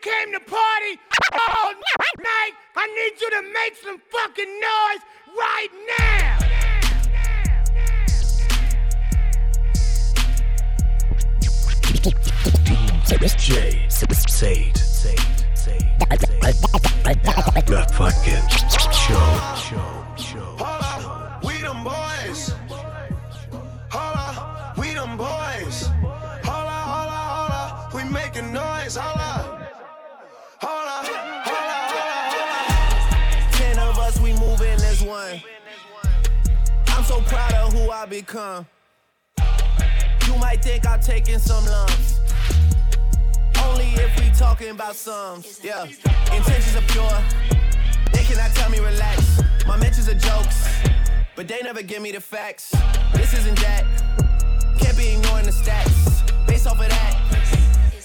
came to party all night, I need you to make some fucking noise right now. Jay, Sade, Sade, Sade, The fucking show, show, show. Hold we them boys. Hold we them boys. Hold up, hold up, hold up, we making noise. Hold I become. You might think I'm taking some lumps. Only if we talking about sums. Yeah, intentions are pure. They cannot tell me relax. My mentions are jokes, but they never give me the facts. This isn't that. Can't be ignoring the stats. Based off of that,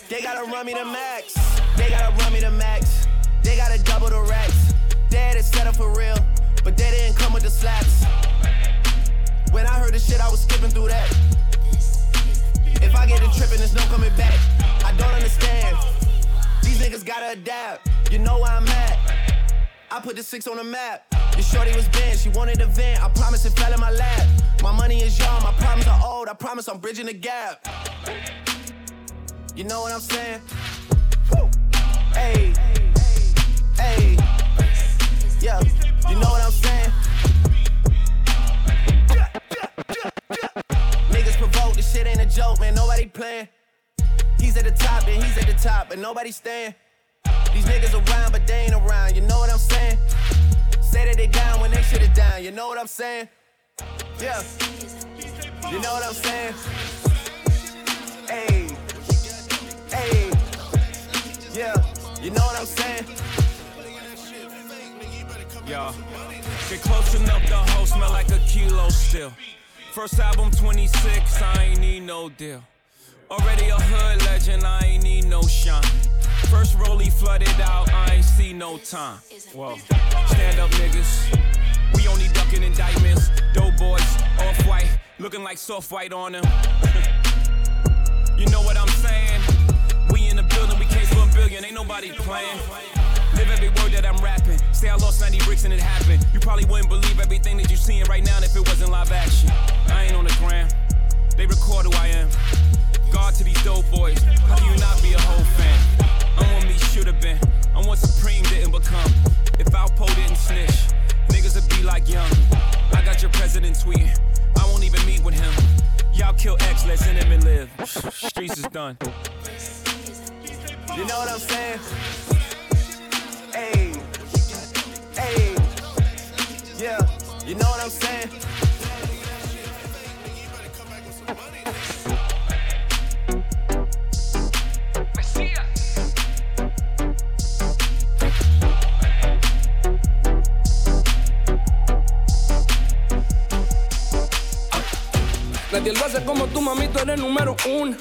they gotta run me the max. They gotta run me the max. They gotta double the racks. They it set up for real, but they didn't come with the slaps. When I heard the shit, I was skipping through that. If I get to tripping, there's no coming back. I don't understand. These niggas gotta adapt. You know where I'm at. I put the six on the map. The shorty was bent, she wanted a vent. I promise it fell in my lap. My money is young, my problems are old. I promise I'm bridging the gap. You know what I'm saying? Hey, hey, yeah. You know what I'm saying? This shit ain't a joke, man. Nobody playing. He's at the top, and he's at the top, but nobody staying. These niggas around, but they ain't around. You know what I'm saying? Say that they down when they shit is down. You know what I'm saying? Yeah. You know what I'm saying? Hey. Hey. Yeah. You know what I'm saying? Yo, get close enough, the whole smell like a kilo still. First album 26, I ain't need no deal. Already a hood legend, I ain't need no shine. First rollie flooded out, I ain't see no time. Whoa, stand up niggas. We only ducking indictments. Dope boys, off white, looking like soft white on them. you know what I'm saying? We in the building, we case for a billion, ain't nobody playing. Every word that I'm rapping. Say I lost 90 bricks and it happened. You probably wouldn't believe everything that you're seeing right now if it wasn't live action. I ain't on the gram. They record who I am. God to these dope boys. How do you not be a whole fan? I'm what Meech should have been. I'm what Supreme didn't become. If Alpo didn't snitch, niggas would be like young. I got your president tweeting. I won't even meet with him. Y'all kill X, let's end him and live. Streets is done. You know what I'm saying? You know what I'm saying? Nadie lo hace como tú, mami, tú eres número uno.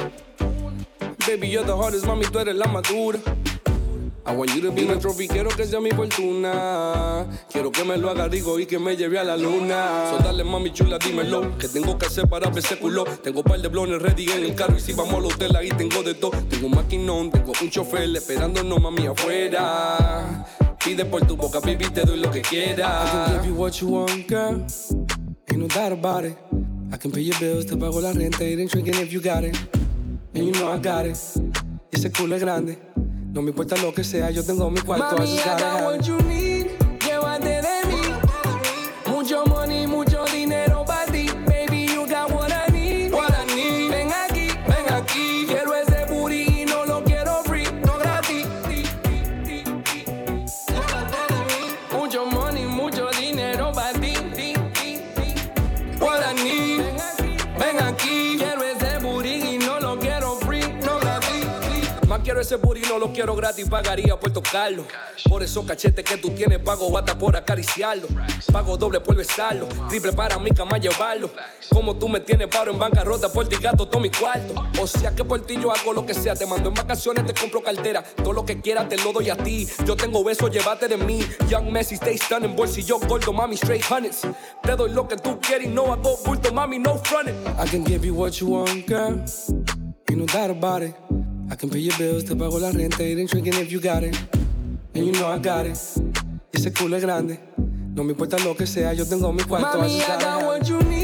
Baby, you're the hardest, mami, tú eres la madura. I want you to be my trophy, quiero que sea mi fortuna. Quiero que me lo haga rico y que me lleve a la luna. So dale, mami chula, dímelo. Que tengo que hacer para ver ese culo. Tengo un par de blones ready en el carro y si vamos al hotel ahí tengo de todo. Tengo un maquinón, tengo un chofer esperándonos, mami, afuera. Pide por tu boca, baby, te doy lo que quieras. I can give you what you want, girl. Ain't no doubt about it. I can pay your bills, te pago la renta, eating drinking if you got it. And you know I got it. Ese culo es grande. No me importa lo que sea, yo tengo mi cuarto. Mami, I got what you need. Llévate de mí. Mucho money, mucho no lo quiero gratis, pagaría por tocarlo. Por esos cachetes que tú tienes, pago bata por acariciarlo. Pago doble por besarlo, triple para mi cama llevarlo. Como tú me tienes paro en bancarrota, por ti gato todo mi cuarto. O sea que por ti yo hago lo que sea, te mando en vacaciones, te compro cartera. Todo lo que quieras te lo doy a ti. Yo tengo besos, llévate de mí. Young Messi, stay stunning, bolsillo gordo, mami, straight hundreds. Te doy lo que tú quieres y no hago bulto, mami, no fronting. I can give you what you want, girl. Ain't no doubt about it. I can pay your bills, te pago la renta, eating, drinking if you got it. And you know I got it. Ese culo es grande. No me importa lo que sea, yo tengo mi cuarto. Mami, I got what you need.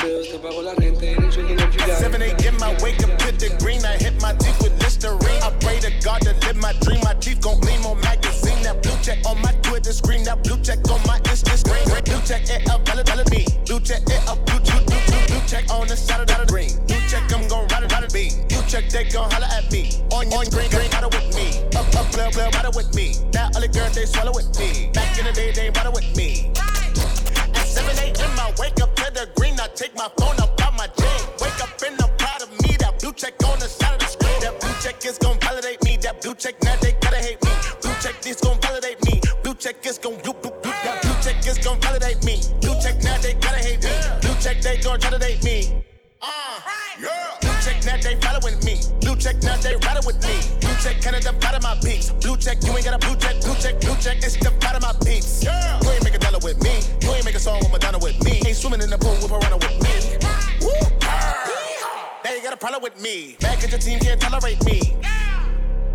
Your bills, te pago la renta, eating, drinking if you got 7 a.m. I wake up to the green. I hit my teeth with Listerine. I pray to God to live my dream. My teeth gon' gleam on magazine. That blue check on my Twitter screen. That blue check on my Insta screen. Blue check it up, valid, valid me. Blue check it up, blue, blue, blue, blue, blue check on the side of the green. Blue check, I'm gon' ride it, ride it be. Blue check, they gon' holler at me. On, on green, green, ride it with me. Up, up, club, club, ride it with me. Now all the girls, they swallow with me. Back in the day, they ride it with me. At 7 a.m. I wake up to the my phone up out my jean. Wake up in the proud of me. That blue check on the side of the screen. That blue check is gon' validate me. That blue check now they gotta hate me. Blue check this gon' validate me. Blue check is gon' blue, blue, blue. That blue check is gon' validate me. Blue check now they gotta hate me. Blue check they gon' validate me. Uh, yeah. Blue check now they following me. Blue check now they riding with me. Blue check kinda the part of my peeps. Blue check you ain't got a blue check. Blue check, blue check it's the of my peeps. Yeah. You ain't make a dollar with me. You ain't make a song with Madonna with me. Ain't swimming in the pool with Piranha with me. Woo. They ain't got a problem with me. Back at the team can't tolerate me.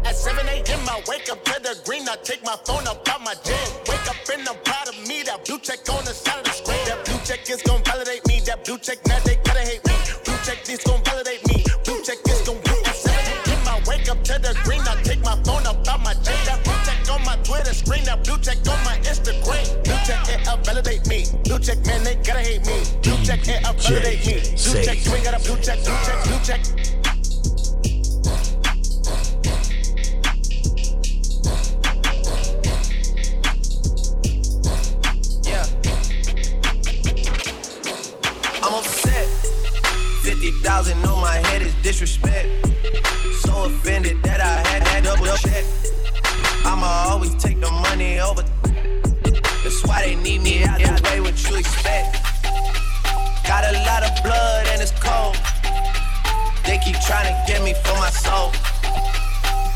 At 7 a.m. I wake up to the green. I take my phone up out my gym. Wake up and I'm proud of me. That blue check on the side of the screen. That blue check is gon' validate me. That blue check now they gotta hate me. Blue check this gon' validate me. Blue check is gon' blue. At 7 wake up to the green. I take my phone up out my gym. That blue check on my Twitter screen. That blue check on my Instagram. Blue check it up validate me. Blue check man they gotta hate me. Blue check it up validate me. Blue check ain't got a blue check. Blue check. Blue check. 50,000 on my head is disrespect. So offended that I had that double check. I'ma always take the money over. That's why they need me out the way, what you expect. Got a lot of blood and it's cold. They keep trying to get me for my soul.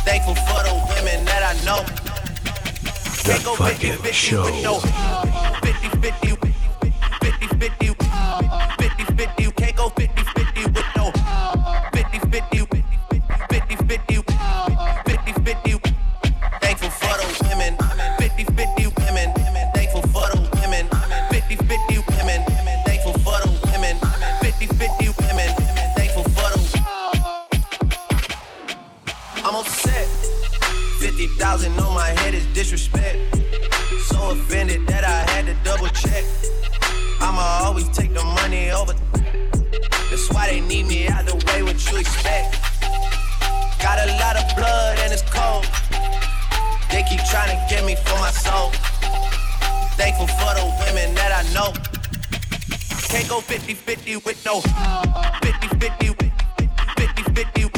Thankful for the women that I know. The Can't go fucking 50-50 show. with no 50-50 50-50 50-50 Thankful for the women that I know. Can't go 50 50 with no 50 50 50 50 50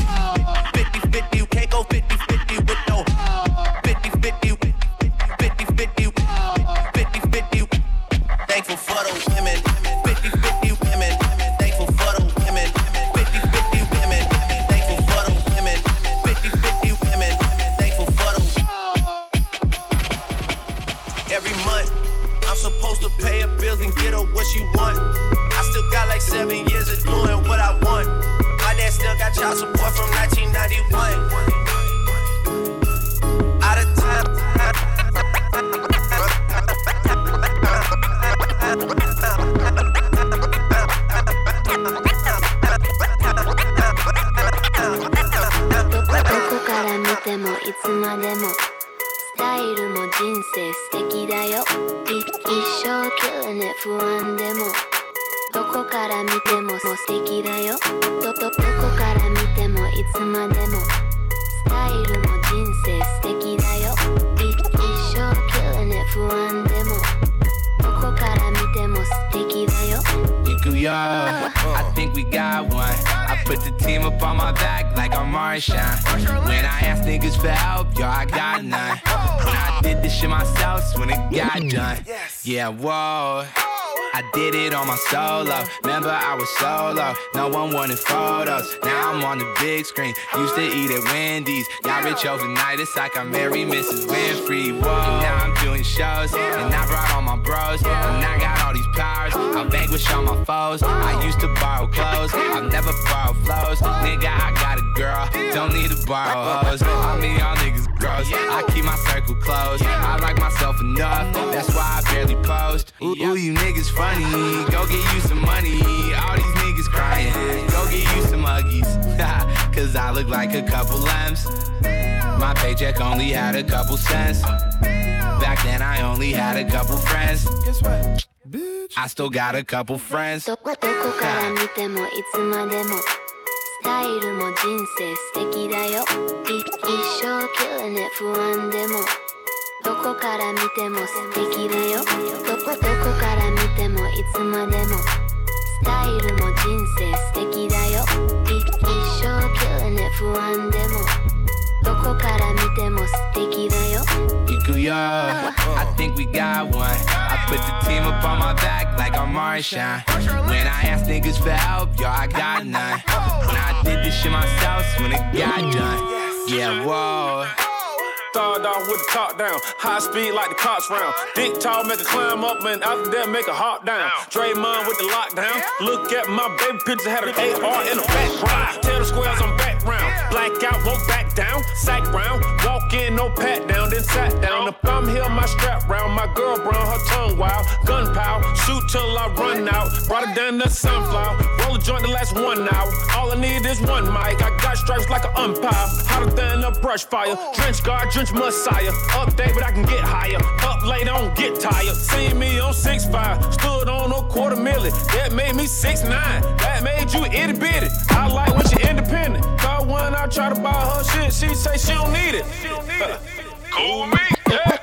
一生 killing it 不安でもどこから見ても素敵だよ。どどどこから見てもいつまでもスタイルも人生素敵だよ。い一生 killing it 不安でもどこから見ても素敵だよ。行くよ I think we got one put the team up on my back like I'm Marshawn. When I ask niggas for help, yo, I got none. When I did this shit myself, when it got done. Yeah, whoa. I did it on my solo. Remember, I was solo. No one wanted photos. Now I'm on the big screen. Used to eat at Wendy's. Got rich overnight. It's like I married Mrs. Winfrey. Whoa. And now I'm doing shows. And I brought all my bros. And I got powers. I vanquish all my foes. I used to borrow clothes. I've never borrowed flows. Nigga, I got a girl. Don't need to borrow hoes. I mean, y'all niggas gross. I keep my circle closed. I like myself enough. That's why I barely post. Ooh, ooh you niggas funny. Go get you some money. All these niggas crying. Go get you some Huggies. Cause I look like a couple lambs. My paycheck only had a couple cents. Back then I only had a couple friends. Guess what? I still got a couple friends. どこどこから見てもいつまでもスタイルも人生素敵だよい一生 killing it 不安でもどこから見ても素敵だよどこどこから見てもいつまでもスタイルも人生素敵だよい一生 killing it 不安でもどこから見ても素敵だよ Ikuya, I think we got one. I put the team up on my back like I'm Marshawn. When I ask niggas for help, yo, I got none. When I did this shit myself, when it got done. Yeah, whoa. Started off with the top down, high speed like the cops round. Dick tall, make a climb up, and after that, make a hop down. Draymond with the lockdown. Look at my baby picture, had an AR in the background. Tell the squares I'm background. Blackout, won't back down. Sack round, walk in, no pat down, then sat down. If I'm here, my strap round. My girl brown, her tongue wild. Gunpowder, shoot till I run out. Brought it down to sunflower roll joint the last one now. All I need is one mic. I got stripes like an umpire. Hotter than a brush fire. Drench guard, drench messiah. Up day, but I can get higher. Up late, I don't get tired. See me on six five. Stood on a quarter million. That made me six nine. That made you itty bitty. I like when she independent. Got one, I try to buy her shit, she say she don't need it. She don't need it. cool with me. Yeah.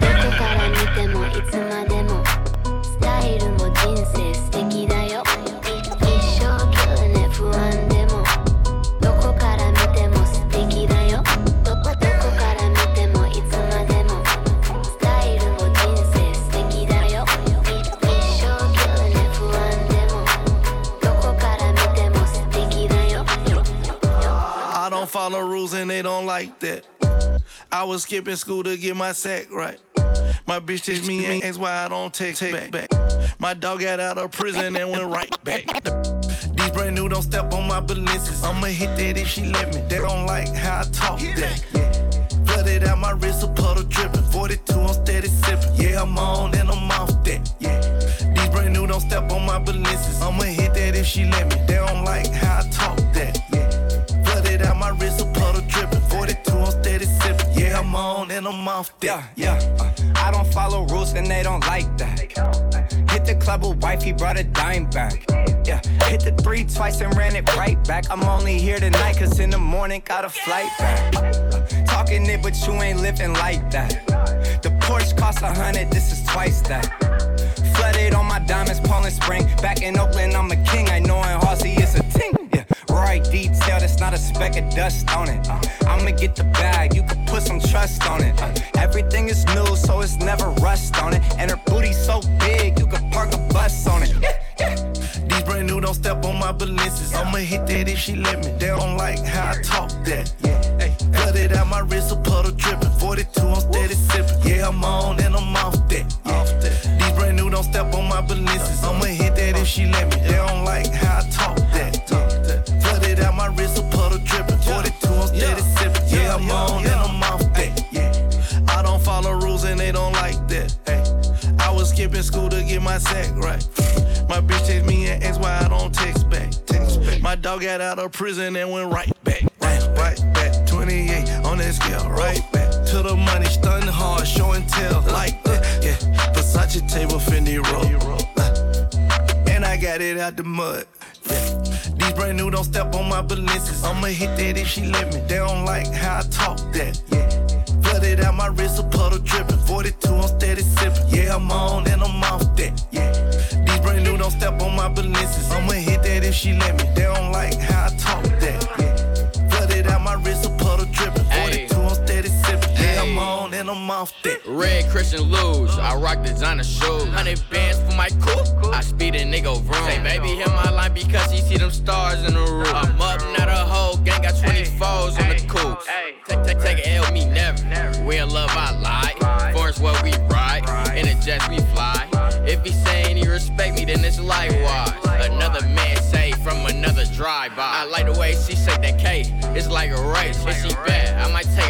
Don't follow rules and they don't like that. I was skipping school to get my sack right. My bitch text me and ask why I don't text back. back. My dog got out of prison and went right back. These brand new don't step on my balances. I'ma hit that if she let me. They don't like how I talk that. Yeah. Flooded out my wrist, a puddle dripping. 42, I'm steady sipping. Yeah, I'm on and I'm off that. Yeah. These brand new don't step on my balances. I'ma hit that if she let me. They don't like how I talk that. My wrist, a puddle dripping. 42, I'm steady sipping. Yeah, I'm on and I'm off. Yeah, yeah. Uh, I don't follow rules and they don't like that. Hit the club with wife, he brought a dime back. Yeah, hit the three twice and ran it right back. I'm only here tonight, cause in the morning got a flight back. Uh, talking it, but you ain't living like that. The Porsche cost a hundred, this is twice that. Flooded on my diamonds, Poland Spring. Back in Oakland, I'm a king. I know in Halsey not a speck of dust on it. Uh, I'ma get the bag, you can put some trust on it. Uh, everything is new, so it's never rust on it. And her booty so big, you can park a bus on it. Yeah, yeah. These brand new don't step on my balances. I'ma hit that if she let me. They don't like how I talk that. Yeah. Hey, flooded out my wrist, a puddle dripping. 42, I'm steady sipping. Yeah, I'm on and I'm off that. Off that. These brand new don't step on my balances. I'ma hit that if she let me. They don't like how I talk Hey. I was skipping school to get my sack right. My bitch text me and ask why I don't text back. Text back. My dog got out of prison and went right back. Right, right back. 28 on that scale, right back. To the money, stunning hard, show and tell like that. Yeah, Versace table, Fendi roll. Uh, and I got it out the mud. Yeah. These brand new don't step on my balances. I'ma hit that if she let me. They don't like how I talk that. Yeah. Flooded out my wrist, a puddle dripping. 42, I'm steady sipping. Yeah, I'm on and I'm off that. Yeah. These brand new don't step on my balances. I'ma hit that if she let me. They don't like how I talk that. bitch, and I'm off thick. Red Christian Luge, I rock designer shoes. 100 bands for my coupe, I speed a nigga room. Say, baby, hit my line because he see them stars in the roof. I'm up, not a whole gang got 24s on the coupe. Take, take, take a L, me never. We in love, I lie. Forest what we ride, in a jet we fly. If he saying he respect me, then it's likewise. Another man say from another drive-by. I like the way she say that K. it's like a race. Is she bad, I might take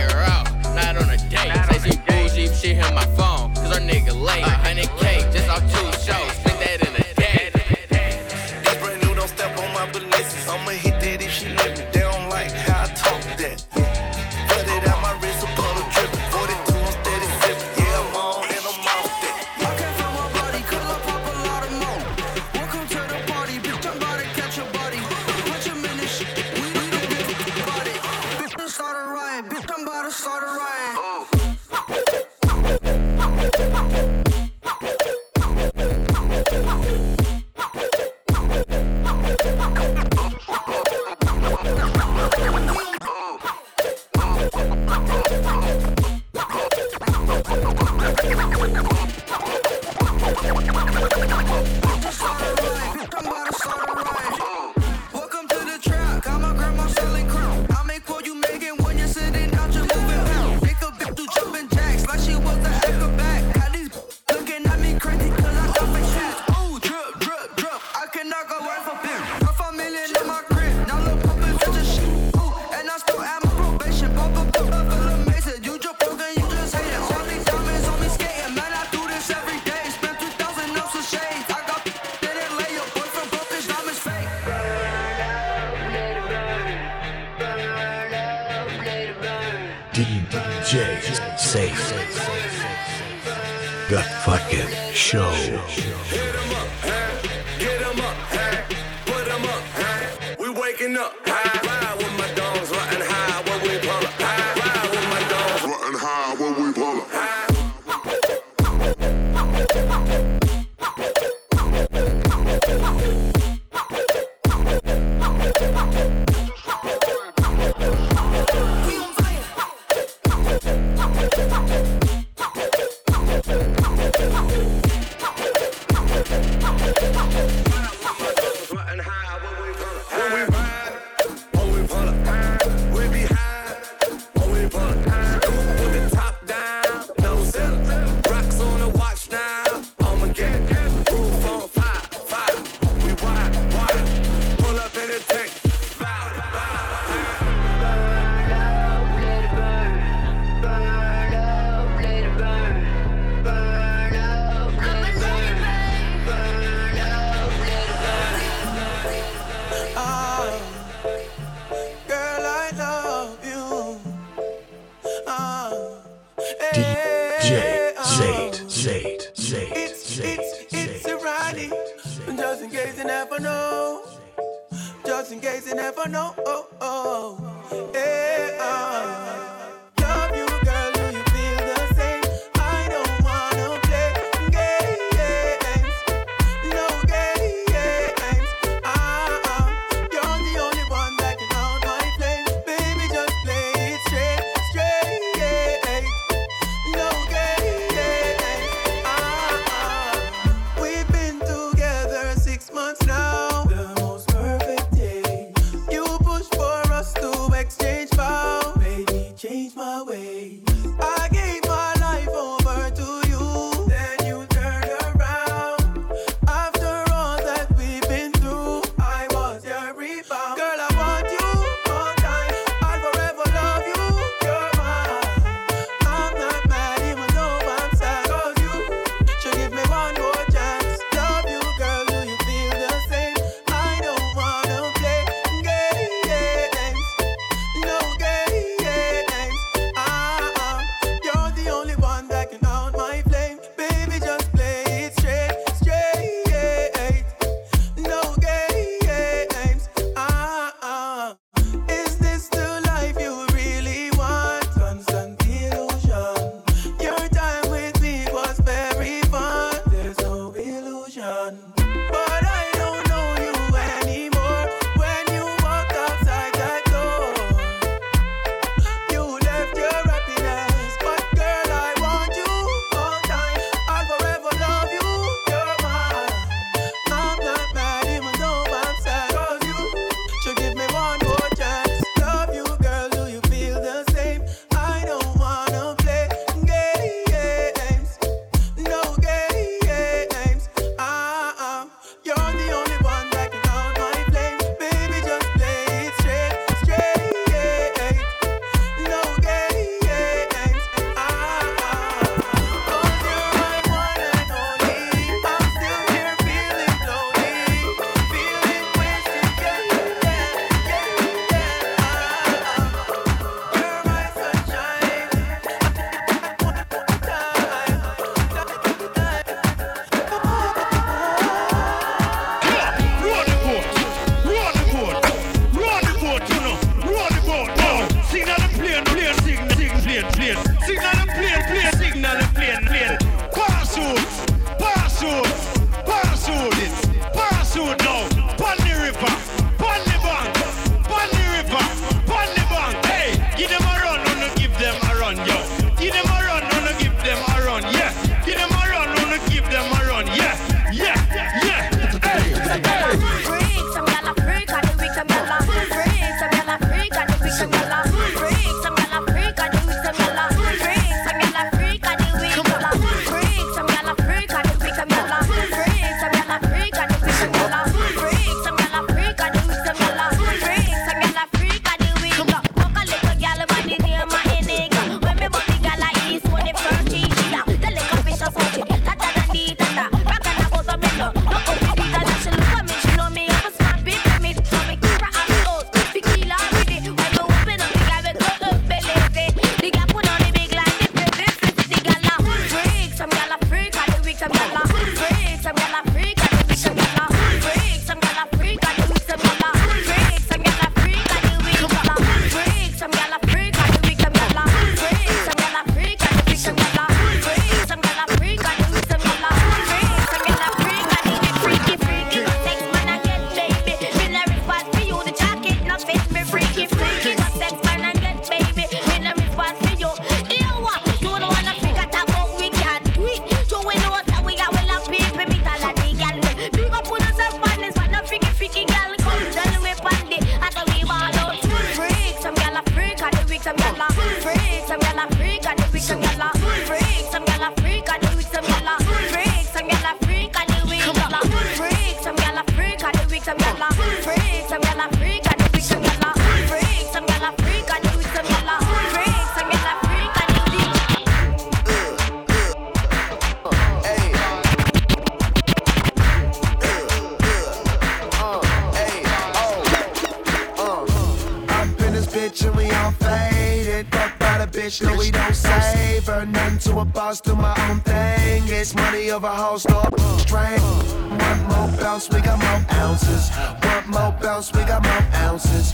thing. It's money over house, no strain. One more bounce, we got more ounces. One more bounce, we got more ounces.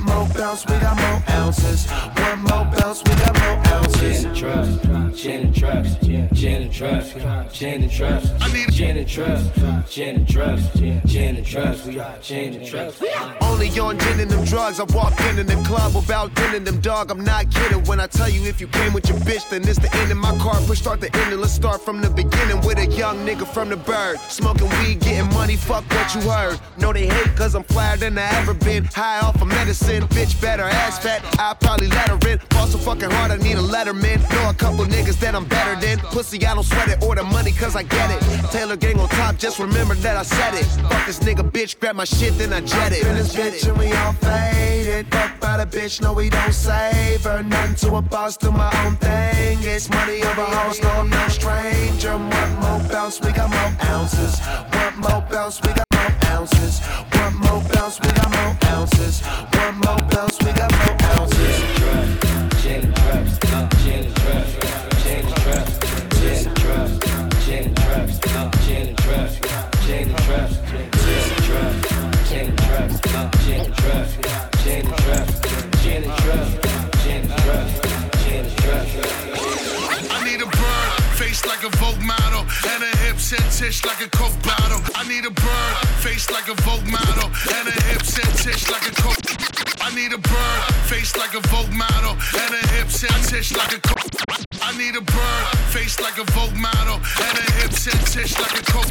One more bounce, we got more ounces. One more bounce, we got more ounces. Gin and trust, gin and trust, gin and trust, gin and trust. I need gin and trust, gin and trust, gin and trust. We got gin and trust. Only on gin and them drugs. I walk in in the club about gin and them dog. I'm not kidding when I tell you if you came with your bitch, then it's the end of my car. Push start the ending. Let's start from the beginning with a young nigga from the bird. Smoking weed, getting money, fuck what you heard. No, they hate cause I'm flyer than I ever been. High off of medicine, bitch better ass fat. I probably let her in. Fall so fucking hard, I need a letterman. Know a couple niggas that I'm better than. Pussy, I don't sweat it or the money cause I get it. Taylor gang on top, just remember that I said it. Fuck this nigga, bitch, grab my shit, then I jet it. This bitch and we all faded. Fuck by the bitch, no, we don't save her. Nothing to a boss, do my own thing. It's money over house, no, I'm no stranger. One more bounce, we got more ounces. One more bounce, we got One more we got more ounces. One more bounce, we got more ounces. And trust, gin and trust, gin and trust, gin and trust. I need a bird, face like a Vogue model, and like a Coke bottle. I need a bird, face like a Vogue model, and a hips and tish like a Coke. I need a bird, face like a Vogue model, and a hips and tish like a Coke. I need a bird, face like a Vogue model, and a hips and tish like a Coke.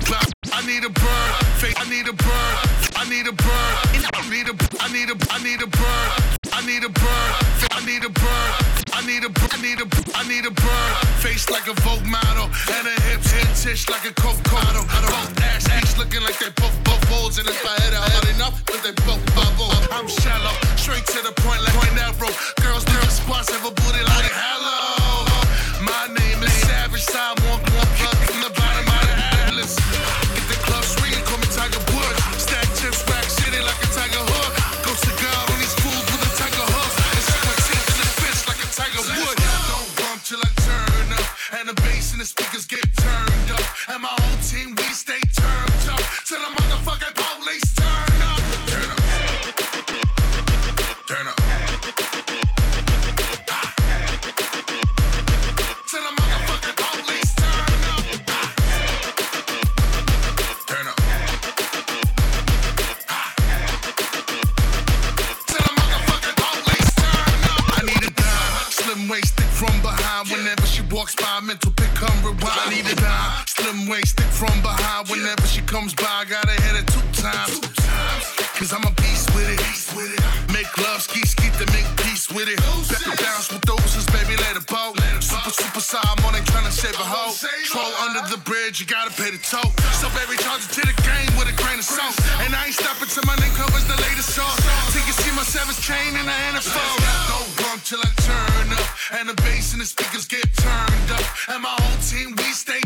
I need a bird, face. I need a bird. I need a bird. I need a. I need a. I need a bird. I need a bird. I need a bird. I need a. I need a. I need a bird. Face like a Vogue model, and a hips and tish like a Coke bottle. Both ass ass looking like they both both balls, and if I hit it hard enough, that they both bubble. I'm shallow, straight to the point like point arrow. Girls, girls, spots have a booty like hello. And get turned up. And my whole team, we stay turned up. Till the slim waisted from behind. Whenever she comes by, gotta hit it two times. Cause I'm a beast with it. Make love, ski, ski to make peace with it. Ba- Bounce with those, baby, let it boat. Super, super side, it trying to save a hoe. Troll under the bridge, you gotta pay the toll. So, baby, charge it to the game with a grain of salt. And I ain't stopping till my name covers the latest song. Till you see my seventh chain in the NFL. Don't bump till I turn up. And the bass and the speakers get turned up. And my whole team, we stay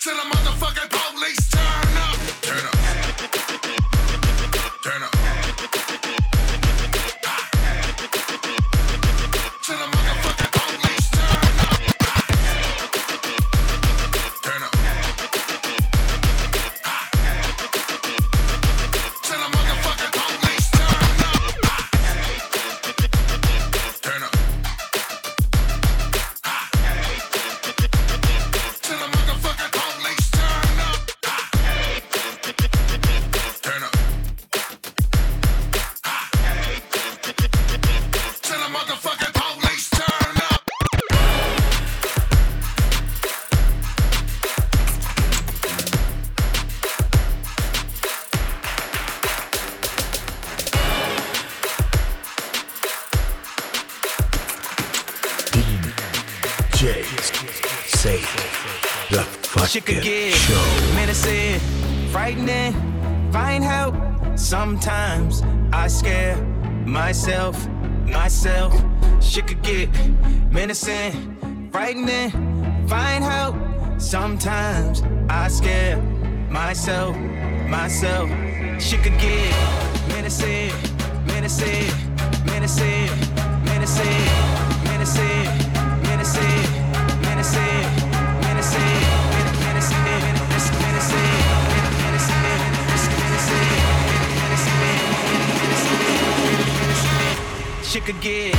Said a motherfucker the She could get menacing, frightening, find help. Sometimes I scare myself, myself. She could get menacing, frightening, find help. Sometimes I scare myself, myself. She could get menacing, menacing, menacing, menacing. Shit could get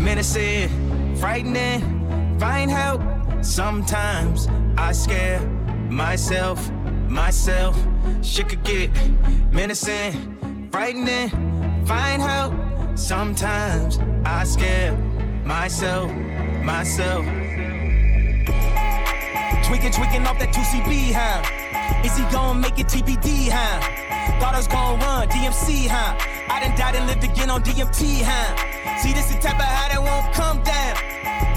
menacing, frightening, find help. Sometimes I scare myself, myself. Shit could get menacing, frightening, find help. Sometimes I scare myself, myself. Tweaking, tweaking off that 2CB, huh? Is he gonna make it TBD, huh? Thought I was gonna run DMC, huh? I done died and lived again on DMT, huh? See, this the type of high that won't come down.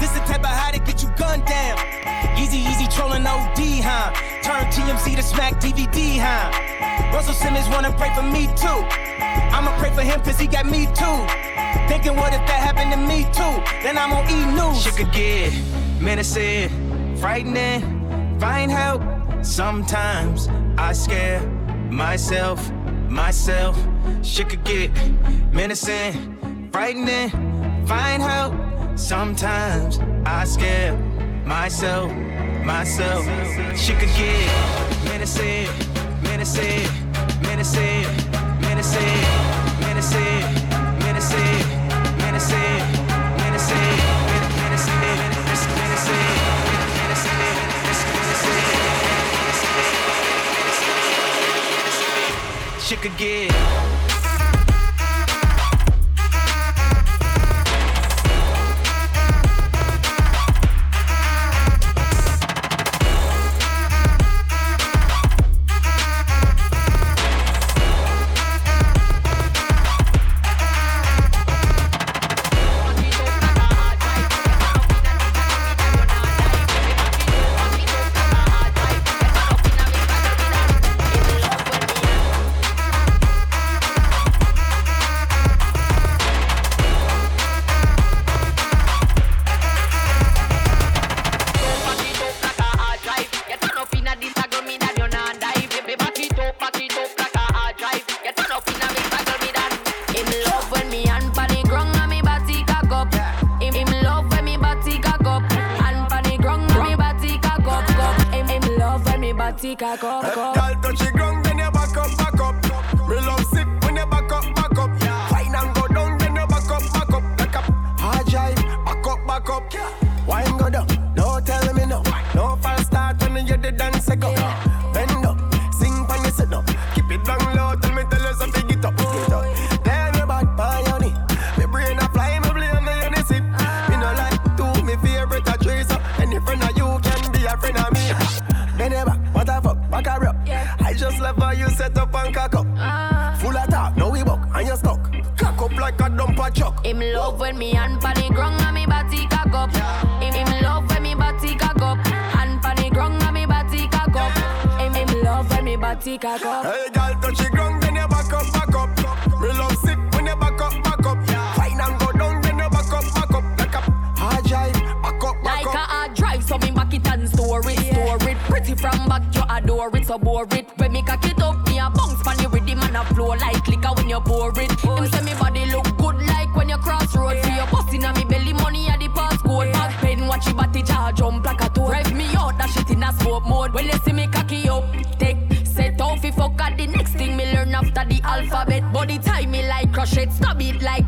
This the type of high that get you gunned down. Easy, easy trolling OD, huh? Turn TMZ to smack DVD, huh? Russell Simmons wanna pray for me too. I'ma pray for him cause he got me too. Thinking what if that happened to me too? Then I'm on E News. Shit could get menacing, frightening, find help. Sometimes I scare myself, myself. Shit could get menacing, frightening, find help. Sometimes I scare myself, myself. Shit could get menacing, menacing, menacing, menacing, menacing, menacing, menacing, menacing, menacing, Shit could get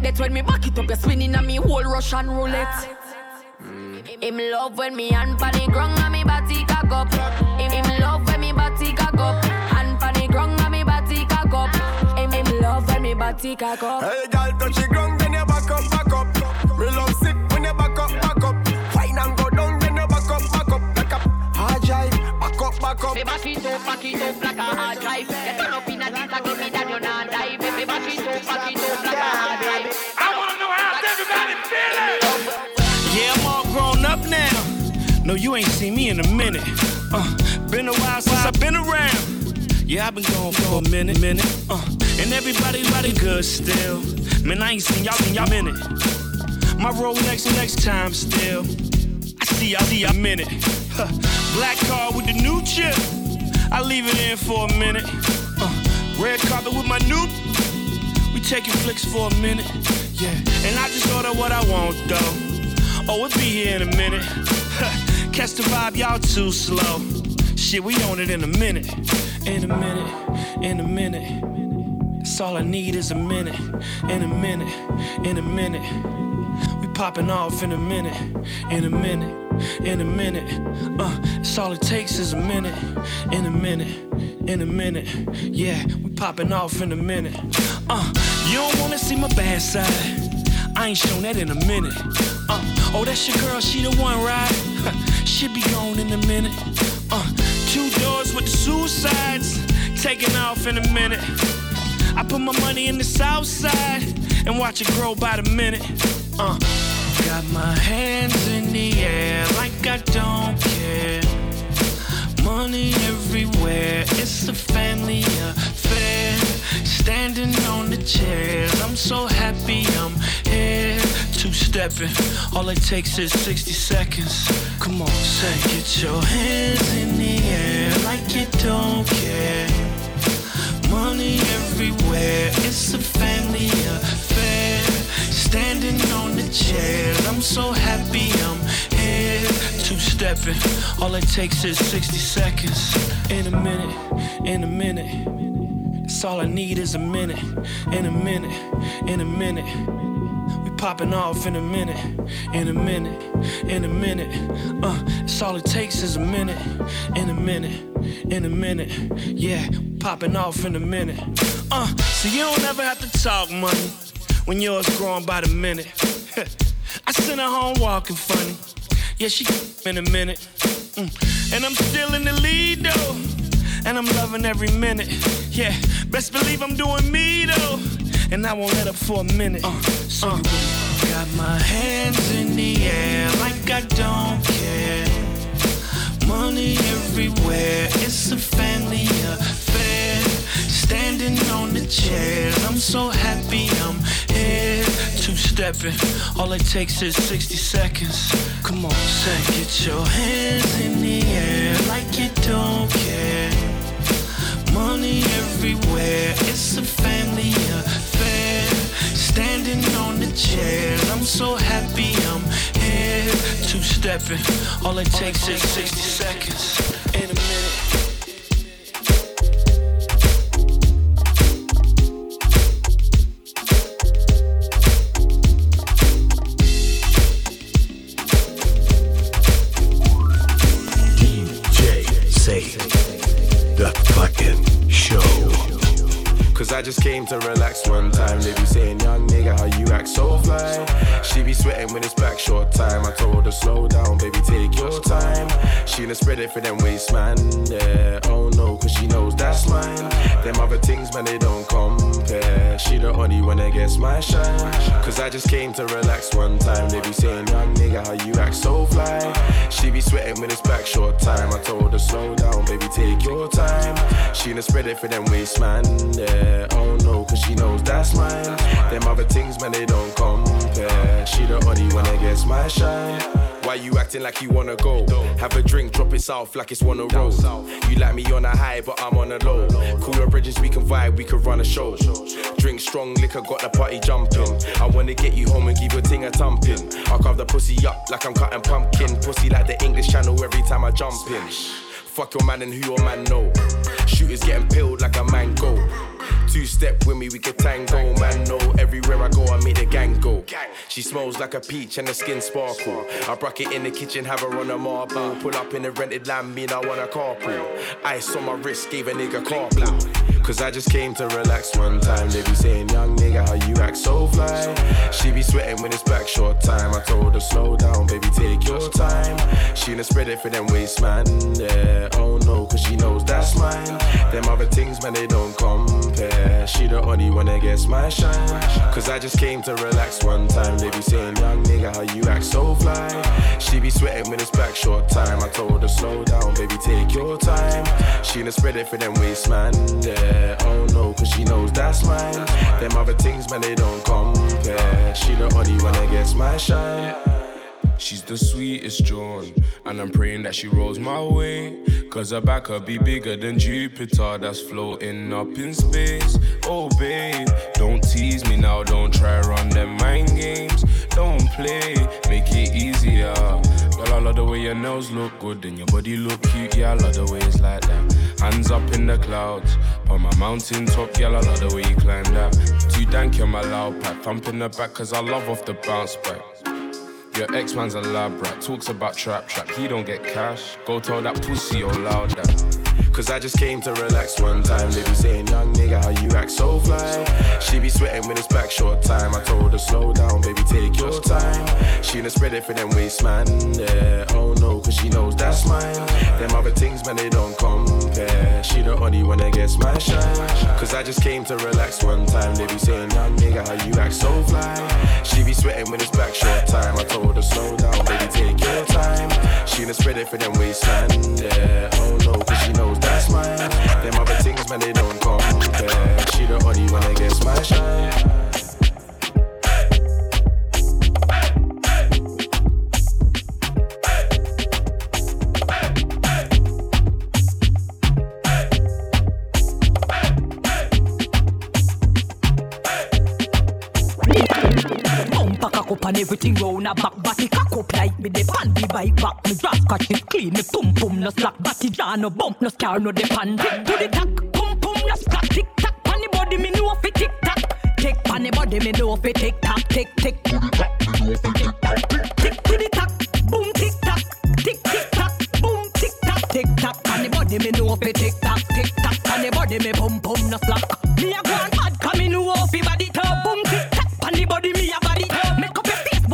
like that. When me back it up, you're spinning on me whole Russian roulette. Mm. Him love when me hand pan the ground and me body cock up. Him, him love when me body cock up. Hand pan the ground and me body cock up. Him, him love when me body cock up. Hey, girl, touch the ground, then you back up, back up. Me love sick when you back up, back up. Fine and go down, then you back up, back up. Back up, hard drive, back up, back up. Me back it up, back it up like a hard drive. You turn up in a this, I give me that you not dive. Me back it up, back it up No, you ain't seen me in a minute. Uh, been a while since I've been around. Yeah, I've been gone for a minute, minute. Uh, and everybody, everybody good still. Man, I ain't seen y'all in y'all minute. My Rolex next next time still. I see y'all, see y'all minute. Huh. Black car with the new chip. I leave it in for a minute. Uh, Red carpet with my new. We taking flicks for a minute. Yeah, and I just order what I want though. Oh, it be here in a minute. Catch the vibe, y'all too slow. Shit, we on it in a minute. In a minute, in a minute. That's all I need is a minute. In a minute, in a minute. We popping off in a minute, in a minute, in a minute. Uh, that's all it takes is a minute, in a minute, in a minute. Yeah, we popping off in a minute. Uh, you don't wanna see my bad side. I ain't shown that in a minute. Uh, oh, that's your girl, she the one, right? she be gone in a minute. Uh, two doors with the suicides, taking off in a minute. I put my money in the south side and watch it grow by the minute. Uh, got my hands in the air like I don't care. Money everywhere, it's a stepping, all it takes is 60 seconds. Come on, say, get your hands in the air like you don't care. Money everywhere, it's a family affair. Standing on the chair, I'm so happy I'm here. Two stepping, all it takes is 60 seconds. In a minute, in a minute. That's all I need is a minute. In a minute, in a minute. Popping off in a minute, in a minute, in a minute. Uh, that's all it takes is a minute, in a minute, in a minute. Yeah, popping off in a minute. Uh, so you don't ever have to talk money when yours growing by the minute. I sent her home walking funny. Yeah, she in a minute. Mm. And I'm still in the lead though. And I'm loving every minute. Yeah, best believe I'm doing me though. And I won't let up for a minute. Uh, so uh. Got my hands in the air like I don't care. Money everywhere, it's a family affair. Standing on the chair, I'm so happy I'm here. Two stepping, all it takes is 60 seconds. Come on, say, get your hands in the air like you don't care. Money everywhere, it's a family affair. Standing on the chairs, I'm so happy I'm here. Two stepping, all it takes is 60 seconds. In a minute. Cause I just came to relax one time. They be saying, young nigga, how you act so fly. She be sweating when it's back short time. I told her, slow down, baby, take your time. She done spread it for them waist, man. Yeah, oh no, cause she knows that's mine. Them other things, man, they don't compare. She the only one that gets my shine. Cause I just came to relax one time. They be saying, young nigga, how you act so fly. She be sweating when it's back short time. I told her, slow down, baby, take your time. She done spread it for them waist, man. Yeah, oh no, cause she knows that's mine. Them other things, man, they don't compare. She the only one that gets my shine. Why you acting like you wanna go? Have a drink, drop it south like it's one a roll. You like me on a high, but I'm on a low. Cooler bridges, we can vibe, we can run a show. Drink strong liquor, got the party jumping. I wanna get you home and give your ting a thumping. I'll carve the pussy up like I'm cutting pumpkin. Pussy like the English channel every time I jump in. Fuck your man and who your man know. Shooters getting peeled like a mango. Two step with me, we can tango. Man, no, everywhere I go, I make the gang go. She smells like a peach and the skin sparkle. I broke it in the kitchen, have her on a marble. Pull up in the rented land, mean I want a carpool. Ice on my wrist, gave a nigga carpool. Cause I just came to relax one time. They be saying, young nigga, how you act so fly. She be sweating when it's back short time. I told her, slow down, baby, take your time. She done spread it for them waist, man. Yeah, oh no, cause she knows that's mine. Them other things, man, they don't compare. She the only one that gets my shine. Cause I just came to relax one time. They be saying, young nigga, how you act so fly. She be sweating when it's back short time. I told her, slow down, baby, take your time. She done spread it for them waist, man. Yeah, oh no, cause she knows that's mine. Them other things, man, they don't compare. She the only one that gets my shine. She's the sweetest John, and I'm praying that she rolls my way. Cause her back could be bigger than Jupiter that's floating up in space. Oh, babe, don't tease me now, don't try run them mind games. Don't play, make it easier. Girl, I love the way your nails look good and your body look cute. Yeah, I love the way it's like that. Hands up in the clouds, on my mountain top. Yeah, I love the way you climb that. Too dank, you're my loud pack. Thump in the back, cause I love off the bounce back. Your ex man's a lab rat, talks about trap trap. He don't get cash. Go tell that pussy all loud that. Cause I just came to relax one time. They be saying, young nigga, how you act so fly. She be sweating when it's back short time. I told her, slow down, baby, take your time. She done spread it for them waist, man. Yeah, oh no, cause she knows that's mine. Them other things, man, they don't compare. She the only one that gets my shine. Cause I just came to relax one time. They be saying, young nigga, how you act so fly. She be sweating when it's back short time. I told her, slow down, baby, take your time. She done spread it for them waist, man. Yeah, oh no, cause she knows that's mine. Them other things, man, they don't compare. She the only one that gets my shine. Cock up and everything round a back Body cock up like me the pan the bike back. Me drop catch it clean me pum pum no slack Body jaw no bump no scar no depend Tick to the tack pum pum no slack Tick tack. Pan the body me know fi tick tack. Tick pan the body me know fi tick tack Tick tick. To the tack me know fi tick tack Tick to the tack boom tick tack. Tick tick tack boom tick tack. Tick tack pan the body me know fi tick tack Tick tack. Pan the body me pum pum no slack. Me a go on mad come me know fi body turn. Boom tick tack. Pan the body me a body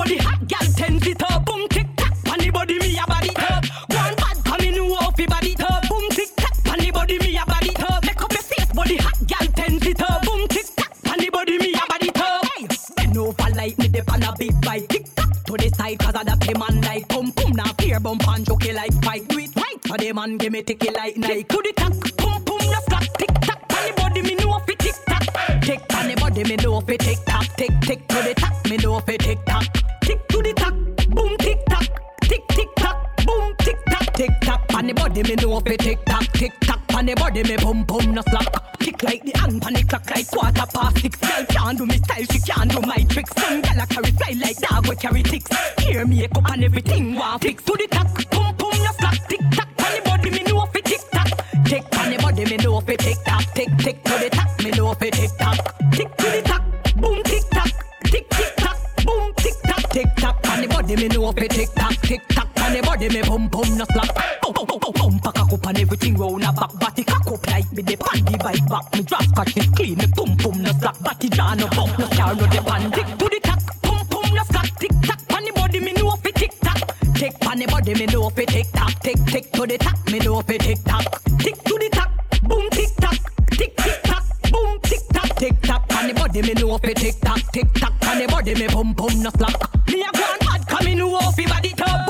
body hot gal tense it up boom tick tack. Pan the body me a body turn Go on mad come me know fi body turn boom tick tack. Pan the body me a body turn Make up your face body hot gal tense it up boom tick tack. Pan the body me a body turn Hey, bend over like me dey on a big bike. Tick tack. To the side cause I that the man like pum pum. Now fear bump and joke like fight. Do it right. The man give me ticky like Nike. To the tack pum pum no flat body me know fi tick tack tick tick to the tack me know fi tick tack tick to the tack boom tick tack tick tick tack boom tick tack tick tack pan the body me know fi tick tack tick tack pan the body me pum pum no slack. Tick like the hand pan the clock like quarter past six. Girl can't do me style she can't do my tricks. Some girl a carry fly like dog we carry ticks. Hair makeup and everything want fix. To the tack pum pum no slack. Tick tack pan the body me know fi tick tack tick pan the body me know fi tick tack tick tick to the tack me know fi tick tack body me know fi tick tack tick tack pan the body me pum pum no slack boom, boom, boom, boom, pack a cup and everything round a back. Body cock up like me the pan the bike back. Me drop catch it clean me pum pum no slack body jaw no bump no scar no depend tick to the tack pum pum no slack tick tack pan the body me know fi tick tack tick pan the body me know fi tick tack tick tick to the tack me know fi tick tack tick to the tack boom tick tack tick tick tack boom tick tack tick tack pan the body me know fi tick tack tick tack pan the body me pum pum no slack me a go me know body turn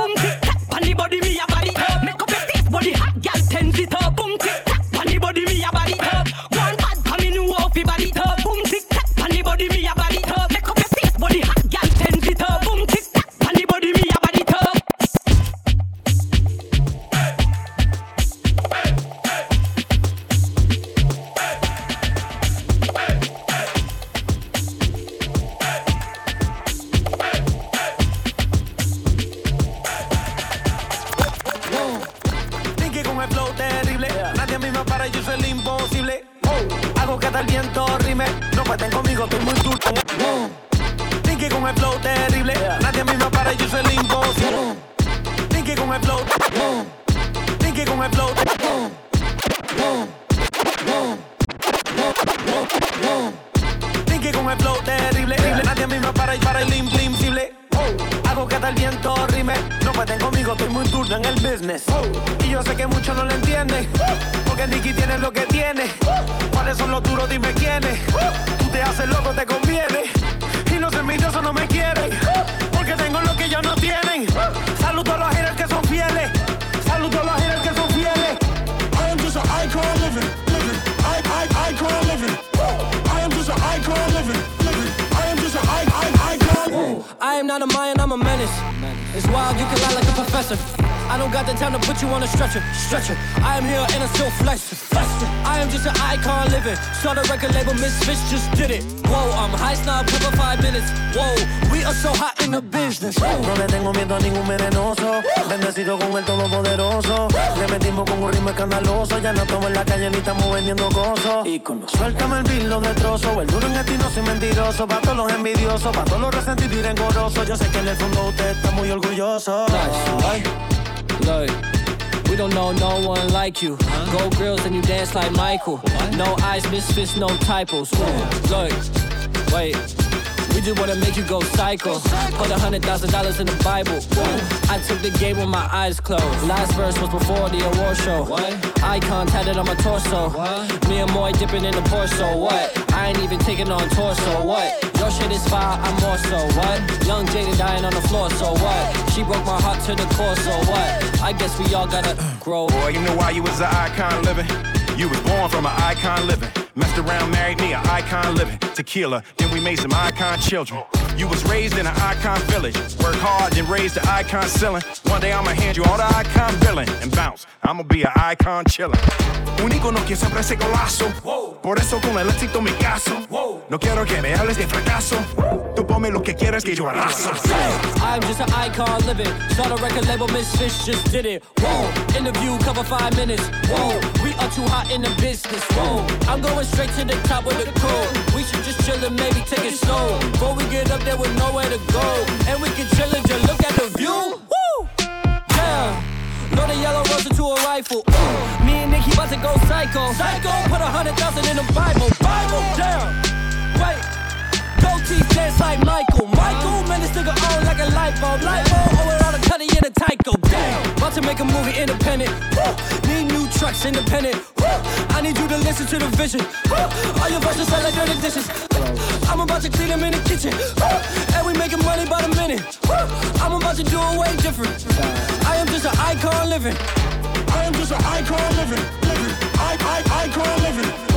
grills and you dance like Michael. No eyes, misfits, no typos. Look, wait. We just wanna make you go psycho. Put a hundred thousand dollars in the Bible. I took the game with my eyes closed. Last verse was before the award show. What? Icon tatted on my torso. What? Me and Moy dipping in the Porsche. What? I ain't even taking on torso. What? Your shit is fire, I'm more so. What? Young Jada dying on the floor. So what? She broke my heart to the core. So what? I guess we all gotta grow. Boy, you know why you was an icon living? You was born from an icon living. Messed around, married me, an icon living. Tequila, then we made some icon children. You was raised in an icon village. Work hard, then raised the icon ceiling. One day I'ma hand you all the icon billing and bounce. I'ma be an icon chillin'. Un icono que siempre ese golazo. Por eso con el éxito mi caso. No quiero que me hables de fracaso. Tú ponme lo que quieras que yo arraso. I'm just an icon living. Start a record label, Misfits just did it. Whoa, interview cover five minutes. Whoa, are too hot in the business. Whoa, I'm going straight to the top with the code. We should just chill and maybe take it slow. Before we get up there with nowhere to go. And we can chill and just look at the view. Woo! Damn. Load a yellow rose into a rifle. Ooh. Me and Nicky about to go psycho. Psycho. Put a hundred thousand in the Bible. Bible. Damn. Wait. Gold teeth dance like Michael. Michael, man, this nigga on like a light bulb. Light bulb, oh, with all the cutty in a Tyco. Damn. To make a movie independent. Woo. Need new trucks independent. Woo. I need you to listen to the vision. Woo. All your verses sound like dirty dishes. I'm about to clean them in the kitchen. Woo. And we making money by the minute. Woo. I'm about to do it way different. I am just an icon living. I am just an icon living. Living. I, I, icon living.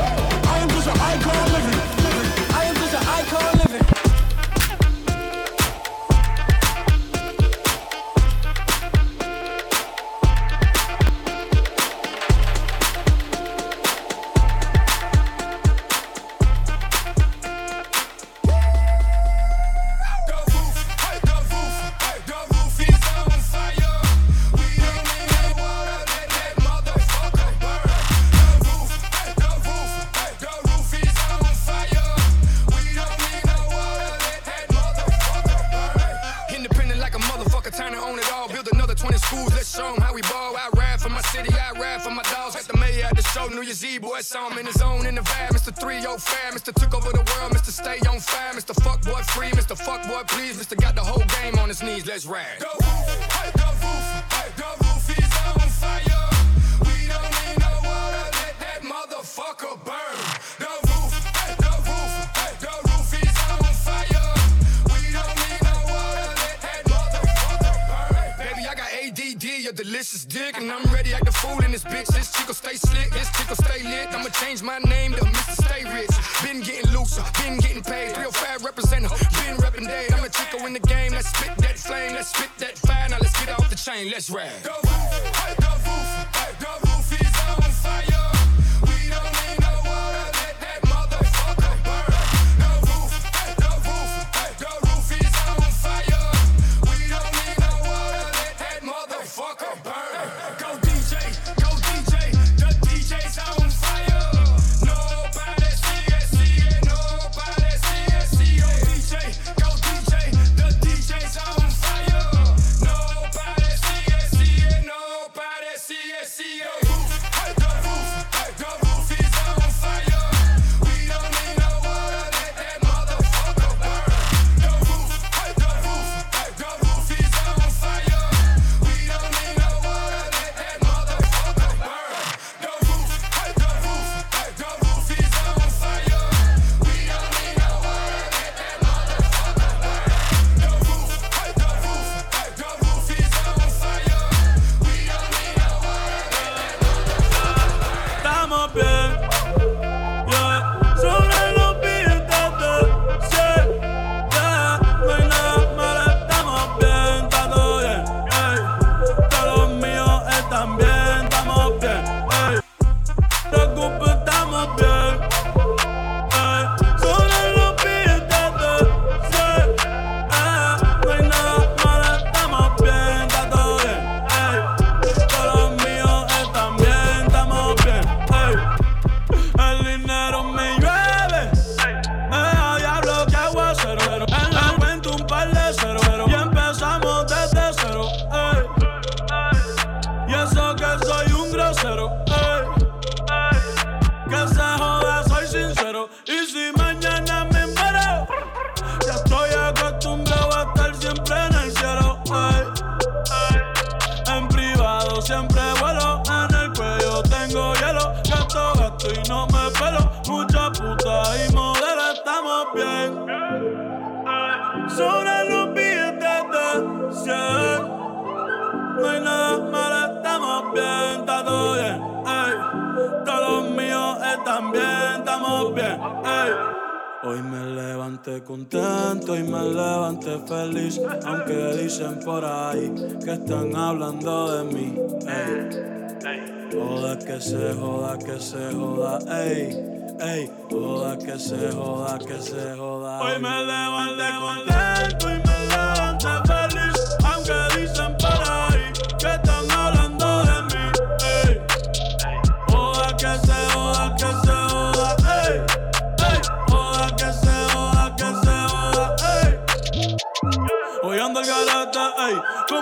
Que se joda, que se joda. Hoy me levanté contento y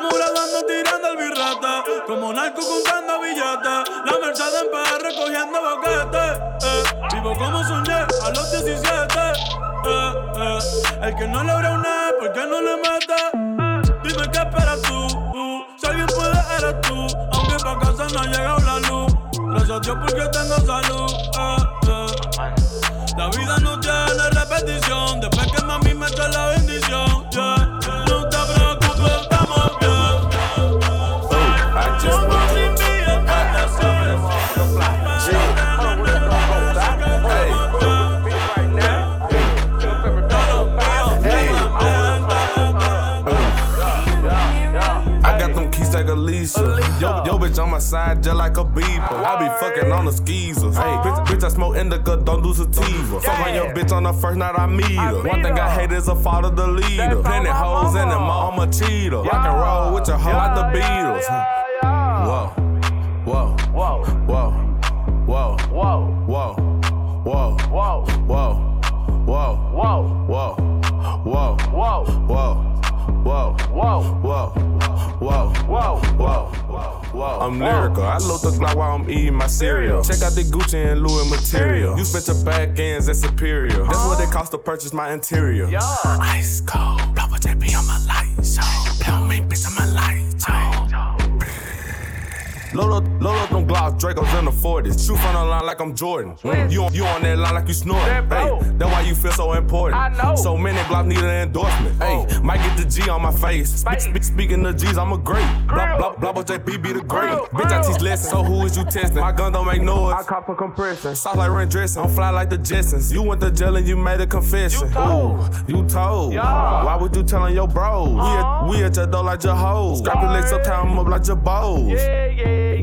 grabando tirando el birrata, como narco contando billetes, la Mercedes en PR recogiendo boquetes, eh, vivo como soñé a los 17, eh, eh, el que no logra una, ¿por qué no le mete? Dime qué esperas tú, uh, si alguien puede eres tú, aunque pa' casa no ha llegado la luz, gracias a Dios porque tengo salud, eh, eh. La vida no tiene repetición. Después que mami me echa la bendición. Bitch on my side just like a beeper. I be fucking on the skeezers. Hey, bitch, bitch, I smoke indica, don't do sativa. Fuck on your bitch on the first night I meet her. One thing I hate is a father the leader. Plenty hoes in them, I'm a cheater. Rock and roll with your hoe like the Beatles. Whoa, whoa, whoa, whoa, whoa, whoa, whoa, whoa, whoa, whoa, whoa, whoa, whoa, whoa, whoa, whoa. Whoa, whoa, whoa, whoa, whoa, whoa, whoa. I'm lyrical. I load the Glock while I'm eating my cereal. Check out the Gucci and Louis material. You spent your back ends at Superior. That's what it cost to purchase my interior. Ice cold, double JP on my light show. Tell me, bitch, I'm a light show. Load up, load up them Glocks, Dracos in the 40s. Shoot from the line like I'm Jordan. Mm, You, on, you on that line like you snoring. Hey, that's why you feel so important. I know. So many Glocks need an endorsement. Hey, might get the G on my face. Speak, speak, speaking of G's, I'm a great. Blah, blah, blah, blah, JP be the great. Bitch, I teach lessons. So who is you testing? My gun don't make noise. I cop a compression. Soft like rent dressing. I'm fly like the Jetsons. You went to jail and you made a confession. You told. Ooh, you told. Why would you telling your bros? We, at, we at your door like your hoes. Scrap your legs up, tie 'em up like your bows. Yeah, yeah.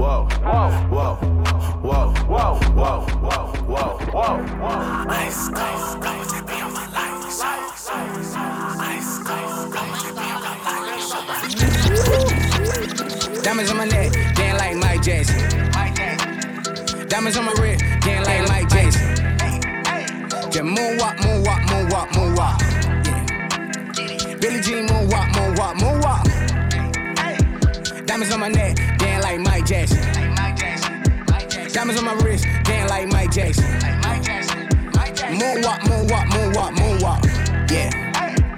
whoa, whoa, whoa, whoa, whoa, whoa, whoa, whoa. Ice cold, cold to be on my life. Ice cold, cold to be on my life. Diamonds on my neck, getting like Mike Jackson. Diamonds on my wrist, getting like Mike Jackson. Yeah, moonwalk, moonwalk, moonwalk, moonwalk. Yeah. Billie Jean, moonwalk, moonwalk, moonwalk. Diamonds on my neck, like Mike Jackson. Diamonds on my wrist, getting like Mike Jackson. Moonwalk, moonwalk, moonwalk, moonwalk. Yeah.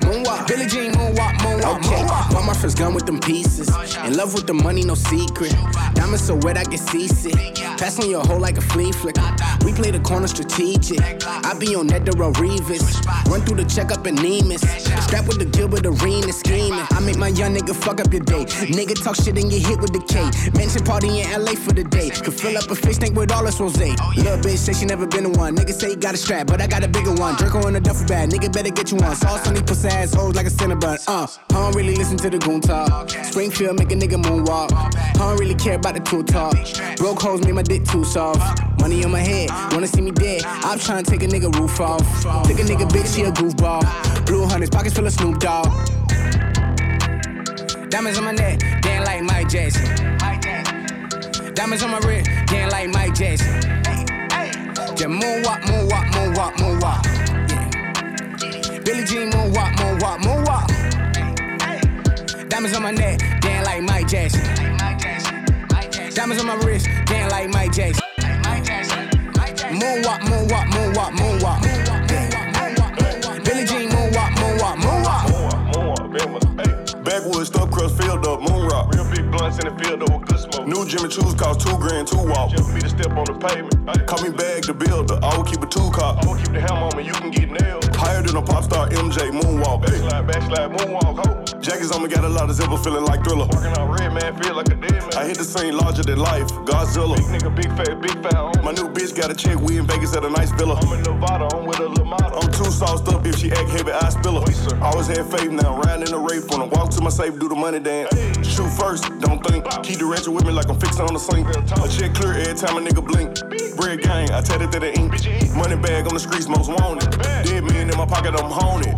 Moonwalk. Billie Jean moonwalk, moonwalk, moonwalk. Bought my first gun with them pieces. In love with the money, no secret. Diamonds so wet I get seasick. Pass on your hoe like a flea flicker. We play the corner strategic. I be on that Darrelle Revis. Run through the checkup in Nemus. Strap with the Gilbert Arenas scheming. I make my young nigga fuck up your day. Nigga talk shit and get hit with the K. Mansion party in LA for the day. Could fill up a fish tank with all this rose. Little bitch say she never been to one. Nigga say he got a strap, but I got a bigger one. Draco in a duffel bag. Nigga better get you one. Sauce on these pussy ass hoes like a Cinnabon. Uh, I don't really listen to the goon talk. Springfield make a nigga moonwalk. I don't really care about the tool talk. Broke hoes made my dick too soft. Money on my head, wanna see me dead. I'm trying to take a nigga roof off. Take a nigga bitch, she a goofball. Blue hundreds, pockets full of Snoop Dogg. Diamonds on my neck, getting like Mike Jackson. Diamonds on my wrist, getting like Mike Jackson. Just moonwalk, moonwalk, moonwalk, moonwalk. Yeah. Billie Jean moonwalk, moonwalk, moonwalk. Diamonds on my neck, damn like Mike Jackson. Diamonds on my wrist, damn like Mike Jackson. Moonwalk, moonwalk, moonwalk, moonwalk. Billie Jean moonwalk, moonwalk, moonwalk. Backwood stuff crust filled up, moon rock. Real big blunts in the field up with good smoke. New Jimmy Choo's cost two grand, two walk. Just for me to step on the pavement. Call me bag the builder, I will keep a two cop. I will keep the helm on me, you can get nailed. Higher than a pop star, MJ moonwalk. Backslide, backslide, moonwalk, ho. Jackets on me, got a lot of zipper, feeling like thriller. Working out red, man, feel like a dead man. I hit the scene larger than life, Godzilla. Big nigga, big fat, big fat. On. My new bitch got a check, we in Vegas at a nice villa. I'm in Nevada, I'm with a little model. I'm too sauced up, if she act heavy, I spill her. Always had faith now, riding in the rape when I walk to my safe, do the money dance. Shoot first, don't think. Keep the ratchet with me like I'm fixing on the sink. A check clear every time a nigga blink. Bread gang, I tell it to the ink. Money bag on the streets, most wanted. Dead man in my pocket, I'm haunted.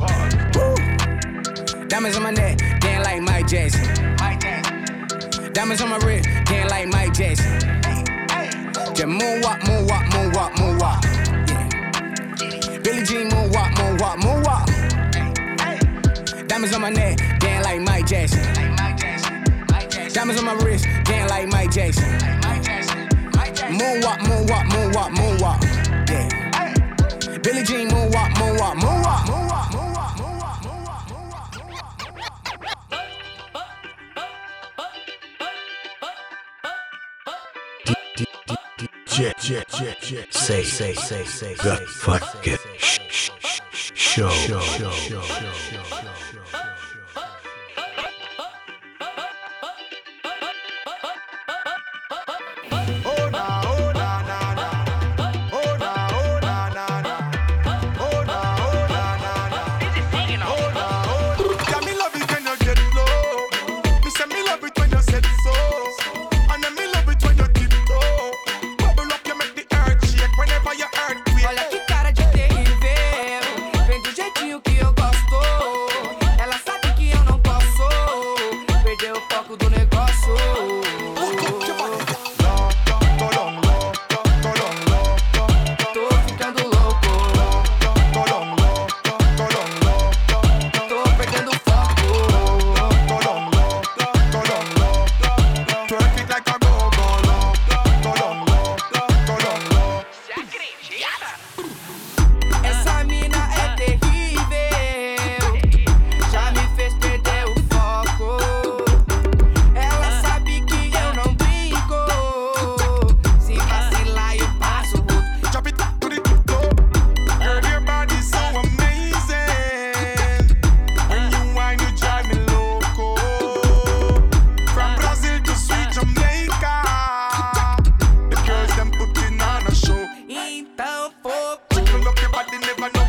Diamonds on my neck, damn like Mike Jackson. Diamonds on my wrist, damn like Mike Jackson. Just moonwalk, moonwalk, moonwalk, moonwalk. Diamonds on my neck, damn like Mike Jackson. Diamonds on my wrist, damn like Mike Jackson. Moonwalk, moonwalk, moonwalk, moonwalk. Yeah. Billie Jean moonwalk, moonwalk, moonwalk. moonwalk. Jet, jet, jet, jet. Say, say, say, say, the fucking sh- sh- sh- show. show, show, show, show.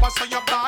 so you bad.